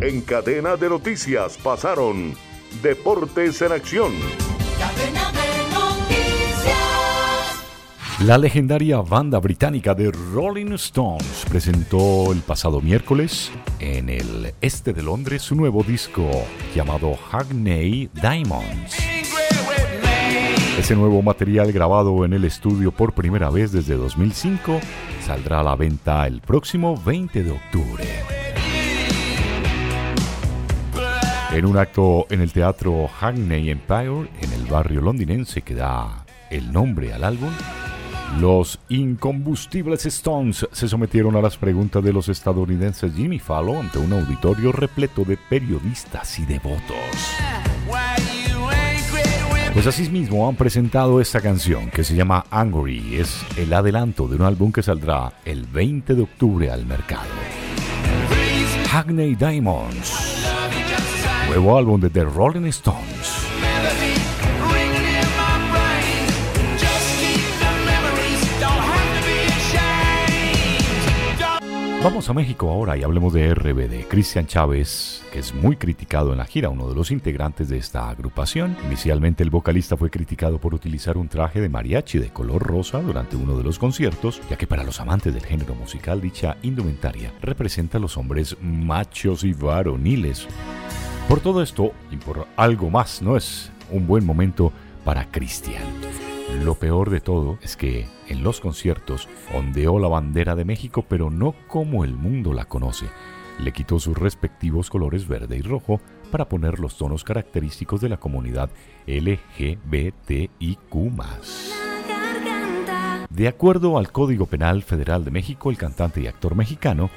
En cadena de noticias pasaron Deportes en Acción. La legendaria banda británica de Rolling Stones presentó el pasado miércoles en el este de Londres su nuevo disco llamado Hackney Diamonds. Ese nuevo material grabado en el estudio por primera vez desde 2005 saldrá a la venta el próximo 20 de octubre. En un acto en el teatro Hackney Empire, en el barrio londinense que da el nombre al álbum, los incombustibles Stones se sometieron a las preguntas de los estadounidenses Jimmy Fallon ante un auditorio repleto de periodistas y devotos. Pues así mismo han presentado esta canción que se llama Angry. Es el adelanto de un álbum que saldrá el 20 de octubre al mercado. Hackney Diamonds. Nuevo álbum de The Rolling Stones. Vamos a México ahora y hablemos de RBD. Cristian Chávez, que es muy criticado en la gira, uno de los integrantes de esta agrupación. Inicialmente el vocalista fue criticado por utilizar un traje de mariachi de color rosa durante uno de los conciertos, ya que para los amantes del género musical dicha indumentaria representa a los hombres machos y varoniles. Por todo esto y por algo más, no es un buen momento para Cristian. Lo peor de todo es que en los conciertos ondeó la bandera de México, pero no como el mundo la conoce. Le quitó sus respectivos colores verde y rojo para poner los tonos característicos de la comunidad LGBTIQ. De acuerdo al Código Penal Federal de México, el cantante y actor mexicano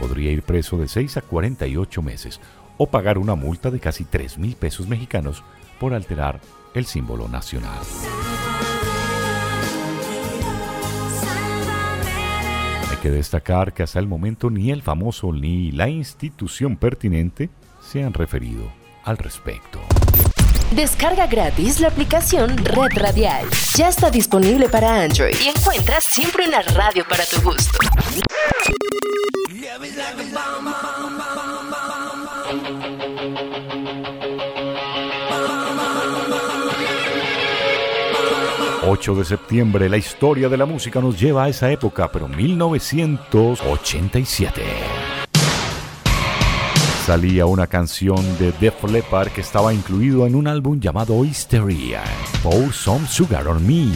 podría ir preso de 6 a 48 meses o pagar una multa de casi 3 mil pesos mexicanos por alterar el símbolo nacional. que destacar que hasta el momento ni el famoso ni la institución pertinente se han referido al respecto. Descarga gratis la aplicación Red Radial. Ya está disponible para Android y encuentras siempre una radio para tu gusto. 8 de septiembre, la historia de la música nos lleva a esa época, pero 1987. Salía una canción de Def Leppard que estaba incluido en un álbum llamado Hysteria, Pour Some Sugar on Me.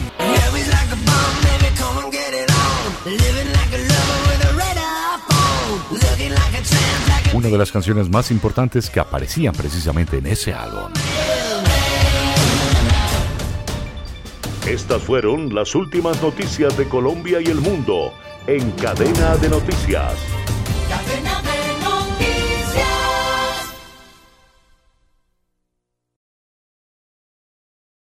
Una de las canciones más importantes que aparecían precisamente en ese álbum. Estas fueron las últimas noticias de Colombia y el mundo en cadena de noticias.